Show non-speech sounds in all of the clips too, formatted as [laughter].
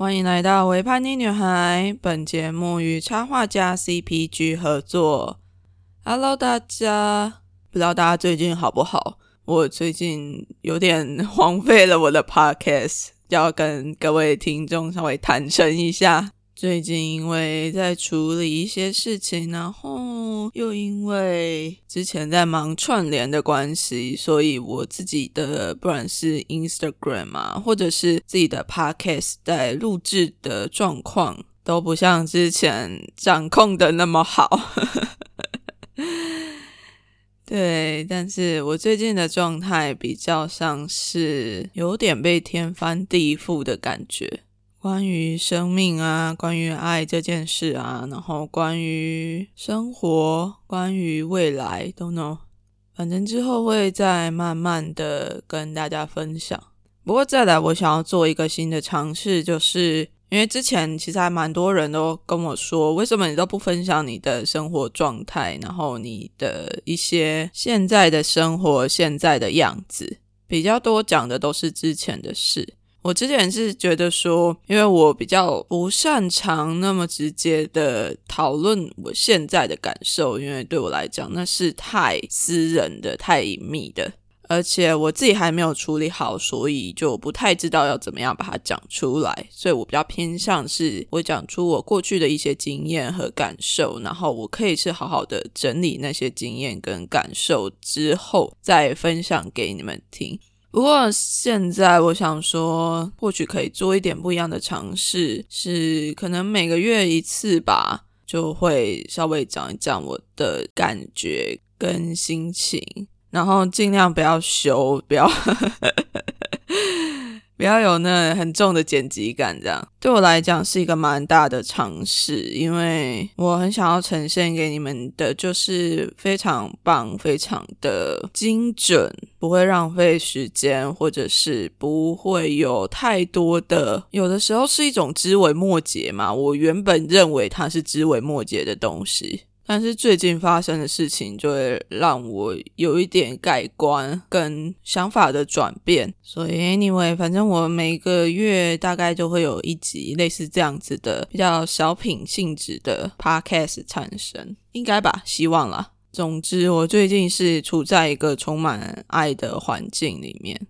欢迎来到维叛逆女孩。本节目与插画家 CPG 合作。Hello，大家，不知道大家最近好不好？我最近有点 [laughs] 荒废了我的 Podcast，要跟各位听众稍微坦诚一下。最近因为在处理一些事情，然后又因为之前在忙串联的关系，所以我自己的不管是 Instagram 啊，或者是自己的 Podcast 在录制的状况，都不像之前掌控的那么好。[laughs] 对，但是我最近的状态比较像是有点被天翻地覆的感觉。关于生命啊，关于爱这件事啊，然后关于生活，关于未来都 know。反正之后会再慢慢的跟大家分享。不过再来，我想要做一个新的尝试，就是因为之前其实还蛮多人都跟我说，为什么你都不分享你的生活状态，然后你的一些现在的生活现在的样子，比较多讲的都是之前的事。我之前是觉得说，因为我比较不擅长那么直接的讨论我现在的感受，因为对我来讲那是太私人的、太隐秘的，而且我自己还没有处理好，所以就不太知道要怎么样把它讲出来。所以我比较偏向是我讲出我过去的一些经验和感受，然后我可以是好好的整理那些经验跟感受之后，再分享给你们听。不过现在我想说，或许可以做一点不一样的尝试，是可能每个月一次吧，就会稍微讲一讲我的感觉跟心情，然后尽量不要修，不要。不要有那很重的剪辑感，这样对我来讲是一个蛮大的尝试，因为我很想要呈现给你们的就是非常棒、非常的精准，不会浪费时间，或者是不会有太多的，有的时候是一种枝微末节嘛。我原本认为它是枝微末节的东西。但是最近发生的事情就会让我有一点改观跟想法的转变，所以 anyway，反正我每个月大概就会有一集类似这样子的比较小品性质的 podcast 产生，应该吧？希望啦。总之，我最近是处在一个充满爱的环境里面，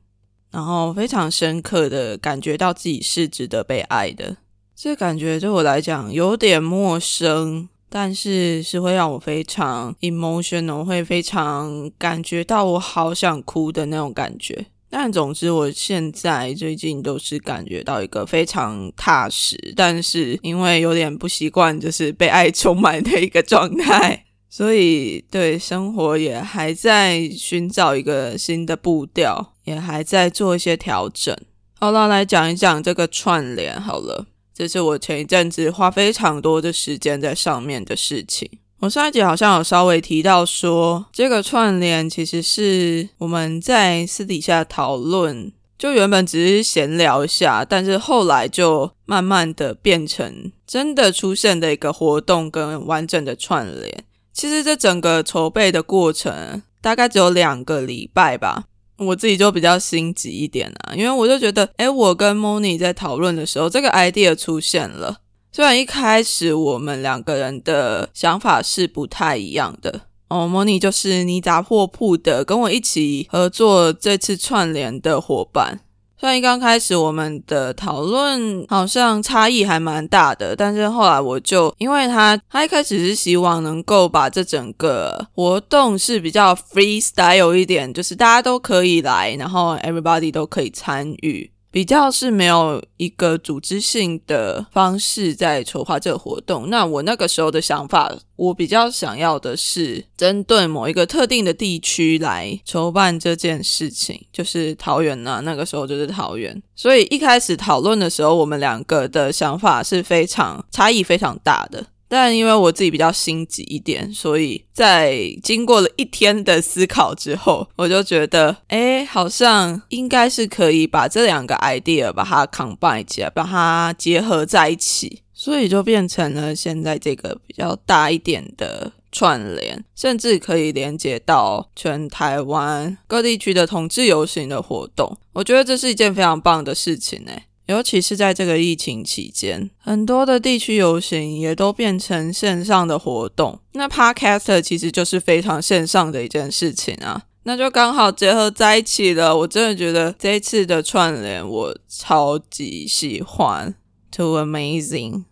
然后非常深刻的感觉到自己是值得被爱的，这感觉对我来讲有点陌生。但是是会让我非常 emotional，会非常感觉到我好想哭的那种感觉。但总之，我现在最近都是感觉到一个非常踏实，但是因为有点不习惯，就是被爱充满的一个状态，所以对生活也还在寻找一个新的步调，也还在做一些调整。好了，来讲一讲这个串联好了。这是我前一阵子花非常多的时间在上面的事情。我上一集好像有稍微提到说，这个串联其实是我们在私底下讨论，就原本只是闲聊一下，但是后来就慢慢的变成真的出现的一个活动跟完整的串联。其实这整个筹备的过程大概只有两个礼拜吧。我自己就比较心急一点啊，因为我就觉得，哎，我跟 Moni 在讨论的时候，这个 idea 出现了。虽然一开始我们两个人的想法是不太一样的哦，Moni 就是泥杂货铺的，跟我一起合作这次串联的伙伴。虽然一刚开始我们的讨论好像差异还蛮大的，但是后来我就因为他他一开始是希望能够把这整个活动是比较 freestyle 一点，就是大家都可以来，然后 everybody 都可以参与。比较是没有一个组织性的方式在筹划这个活动。那我那个时候的想法，我比较想要的是针对某一个特定的地区来筹办这件事情，就是桃园呐。那个时候就是桃园，所以一开始讨论的时候，我们两个的想法是非常差异非常大的。但因为我自己比较心急一点，所以在经过了一天的思考之后，我就觉得，哎，好像应该是可以把这两个 idea 把它 combine 起来，把它结合在一起，所以就变成了现在这个比较大一点的串联，甚至可以连接到全台湾各地区的同志游行的活动。我觉得这是一件非常棒的事情，哎。尤其是在这个疫情期间，很多的地区游行也都变成线上的活动。那 Podcaster 其实就是非常线上的一件事情啊，那就刚好结合在一起了。我真的觉得这一次的串联我超级喜欢，too amazing。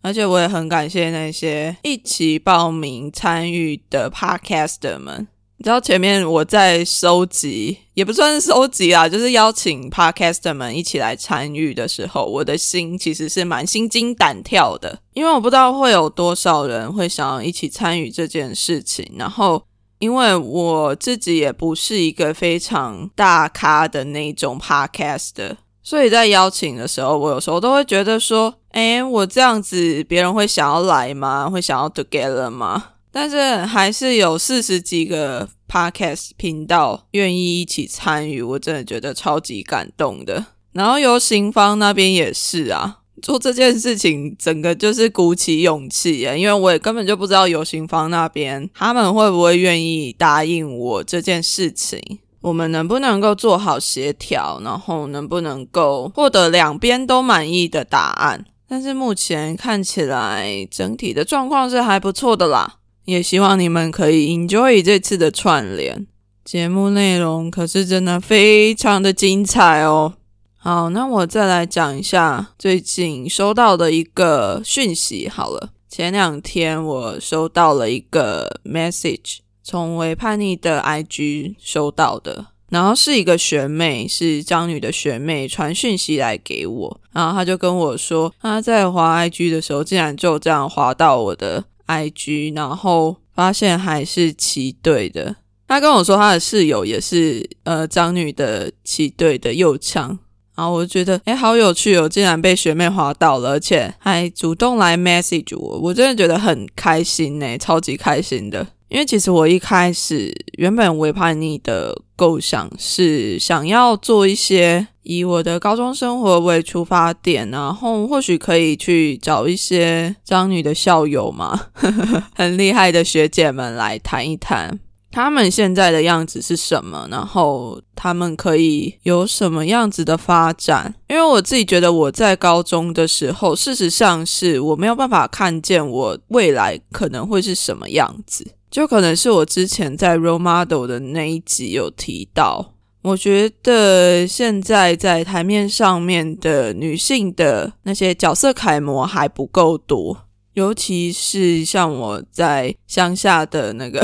而且我也很感谢那些一起报名参与的 Podcaster 们。你知道前面我在收集，也不算是收集啊，就是邀请 Podcaster 们一起来参与的时候，我的心其实是蛮心惊胆跳的，因为我不知道会有多少人会想要一起参与这件事情。然后，因为我自己也不是一个非常大咖的那种 Podcaster。所以在邀请的时候，我有时候都会觉得说，哎，我这样子别人会想要来吗？会想要 together 吗？但是还是有四十几个 podcast 频道愿意一起参与，我真的觉得超级感动的。然后游行方那边也是啊，做这件事情整个就是鼓起勇气啊，因为我也根本就不知道游行方那边他们会不会愿意答应我这件事情。我们能不能够做好协调，然后能不能够获得两边都满意的答案？但是目前看起来整体的状况是还不错的啦，也希望你们可以 enjoy 这次的串联节目内容，可是真的非常的精彩哦。好，那我再来讲一下最近收到的一个讯息。好了，前两天我收到了一个 message。从为叛逆的 IG 收到的，然后是一个学妹，是张女的学妹传讯息来给我，然后她就跟我说，她在滑 IG 的时候，竟然就这样滑到我的 IG，然后发现还是齐队的。他跟我说，他的室友也是呃张女的齐队的右枪，然后我就觉得，哎，好有趣哦，竟然被学妹滑到了，而且还主动来 message 我，我真的觉得很开心呢，超级开心的。因为其实我一开始原本微叛逆的构想是想要做一些以我的高中生活为出发点，然后或许可以去找一些张女的校友嘛，[laughs] 很厉害的学姐们来谈一谈他们现在的样子是什么，然后他们可以有什么样子的发展。因为我自己觉得我在高中的时候，事实上是我没有办法看见我未来可能会是什么样子。就可能是我之前在 role model 的那一集有提到，我觉得现在在台面上面的女性的那些角色楷模还不够多，尤其是像我在乡下的那个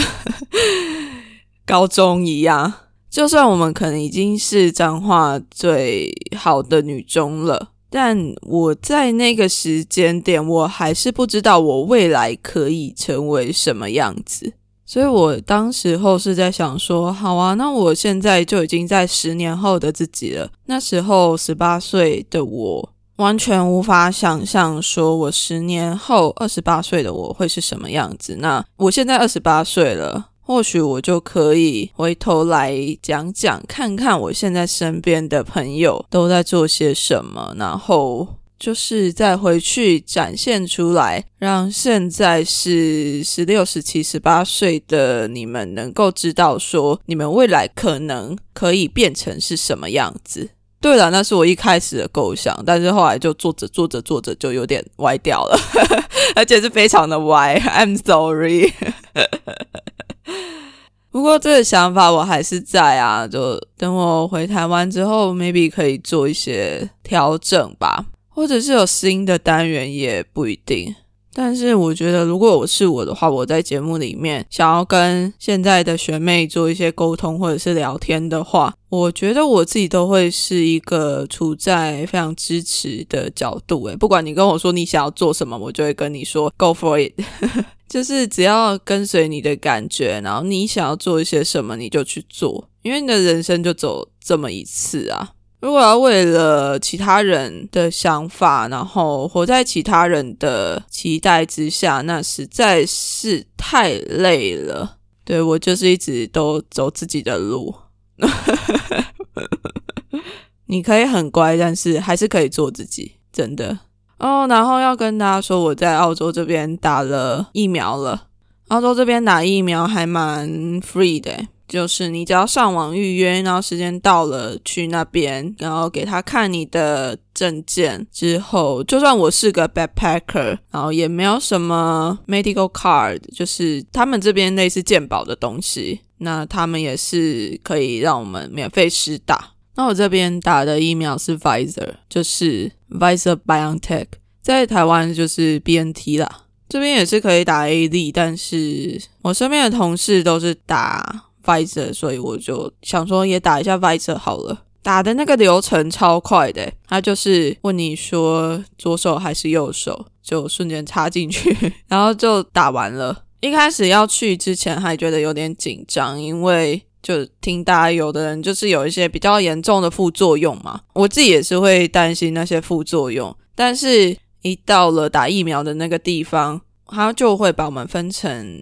[laughs] 高中一样，就算我们可能已经是彰化最好的女中了，但我在那个时间点，我还是不知道我未来可以成为什么样子。所以我当时候是在想说，好啊，那我现在就已经在十年后的自己了。那时候十八岁的我，完全无法想象说我十年后二十八岁的我会是什么样子。那我现在二十八岁了，或许我就可以回头来讲讲，看看我现在身边的朋友都在做些什么，然后。就是再回去展现出来，让现在是十六、十七、十八岁的你们能够知道，说你们未来可能可以变成是什么样子。对了，那是我一开始的构想，但是后来就做着做着做着就有点歪掉了，[laughs] 而且是非常的歪。I'm sorry。[laughs] 不过这个想法我还是在啊，就等我回台湾之后，maybe 可以做一些调整吧。或者是有新的单元也不一定，但是我觉得如果我是我的话，我在节目里面想要跟现在的学妹做一些沟通或者是聊天的话，我觉得我自己都会是一个处在非常支持的角度。诶，不管你跟我说你想要做什么，我就会跟你说 Go for it，[laughs] 就是只要跟随你的感觉，然后你想要做一些什么你就去做，因为你的人生就走这么一次啊。如果要为了其他人的想法，然后活在其他人的期待之下，那实在是太累了。对我就是一直都走自己的路。[laughs] 你可以很乖，但是还是可以做自己，真的哦。然后要跟大家说，我在澳洲这边打了疫苗了。澳洲这边打疫苗还蛮 free 的。就是你只要上网预约，然后时间到了去那边，然后给他看你的证件之后，就算我是个 backpacker，然后也没有什么 medical card，就是他们这边类似健保的东西，那他们也是可以让我们免费施打。那我这边打的疫苗是 Pfizer，就是 Pfizer BioNTech，在台湾就是 BNT 啦。这边也是可以打 A D，但是我身边的同事都是打 Pfizer，所以我就想说也打一下 Pfizer 好了。打的那个流程超快的，他就是问你说左手还是右手，就瞬间插进去，[laughs] 然后就打完了。一开始要去之前还觉得有点紧张，因为就听大家有的人就是有一些比较严重的副作用嘛，我自己也是会担心那些副作用，但是。一到了打疫苗的那个地方，他就会把我们分成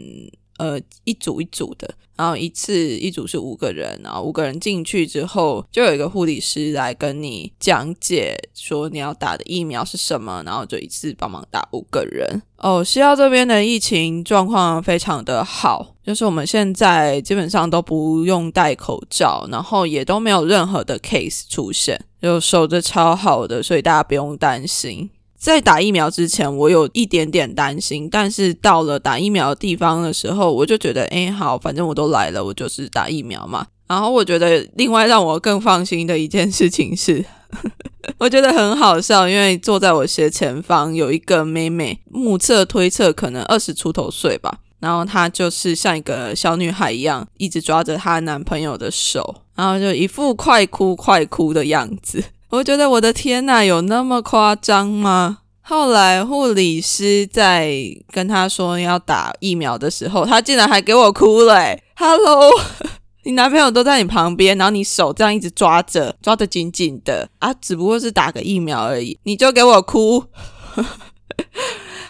呃一组一组的，然后一次一组是五个人，然后五个人进去之后，就有一个护理师来跟你讲解说你要打的疫苗是什么，然后就一次帮忙打五个人。哦，西澳这边的疫情状况非常的好，就是我们现在基本上都不用戴口罩，然后也都没有任何的 case 出现，就守着超好的，所以大家不用担心。在打疫苗之前，我有一点点担心，但是到了打疫苗的地方的时候，我就觉得，哎，好，反正我都来了，我就是打疫苗嘛。然后我觉得，另外让我更放心的一件事情是，我觉得很好笑，因为坐在我斜前方有一个妹妹，目测推测可能二十出头岁吧，然后她就是像一个小女孩一样，一直抓着她男朋友的手，然后就一副快哭快哭的样子。我觉得我的天呐，有那么夸张吗？后来护理师在跟他说要打疫苗的时候，他竟然还给我哭了。Hello，[laughs] 你男朋友都在你旁边，然后你手这样一直抓着，抓得紧紧的啊，只不过是打个疫苗而已，你就给我哭。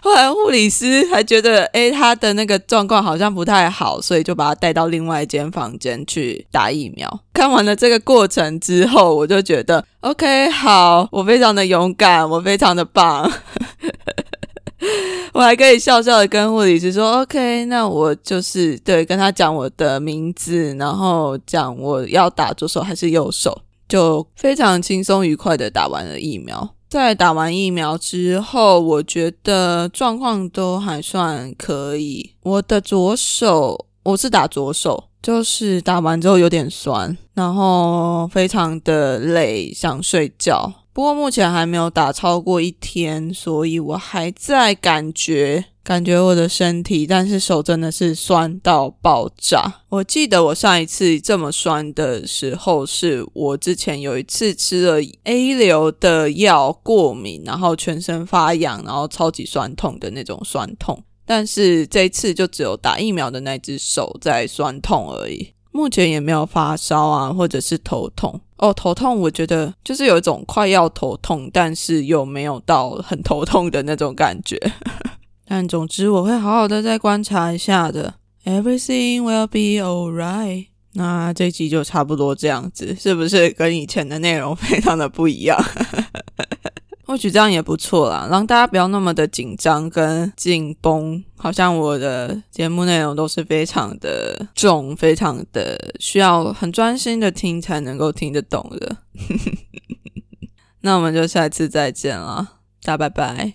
后来护理师还觉得，哎，他的那个状况好像不太好，所以就把他带到另外一间房间去打疫苗。看完了这个过程之后，我就觉得，OK，好，我非常的勇敢，我非常的棒。[laughs] 我还可以笑笑的跟护理师说，OK，那我就是对跟他讲我的名字，然后讲我要打左手还是右手，就非常轻松愉快的打完了疫苗。在打完疫苗之后，我觉得状况都还算可以。我的左手，我是打左手，就是打完之后有点酸，然后非常的累，想睡觉。不过目前还没有打超过一天，所以我还在感觉。感觉我的身体，但是手真的是酸到爆炸。我记得我上一次这么酸的时候，是我之前有一次吃了 A 流的药过敏，然后全身发痒，然后超级酸痛的那种酸痛。但是这一次就只有打疫苗的那只手在酸痛而已，目前也没有发烧啊，或者是头痛。哦，头痛，我觉得就是有一种快要头痛，但是又没有到很头痛的那种感觉。[laughs] 但总之，我会好好的再观察一下的。Everything will be alright。那这集就差不多这样子，是不是跟以前的内容非常的不一样？[laughs] 或许这样也不错啦，让大家不要那么的紧张跟紧绷。好像我的节目内容都是非常的重，非常的需要很专心的听才能够听得懂的。[laughs] 那我们就下次再见了，大家拜拜。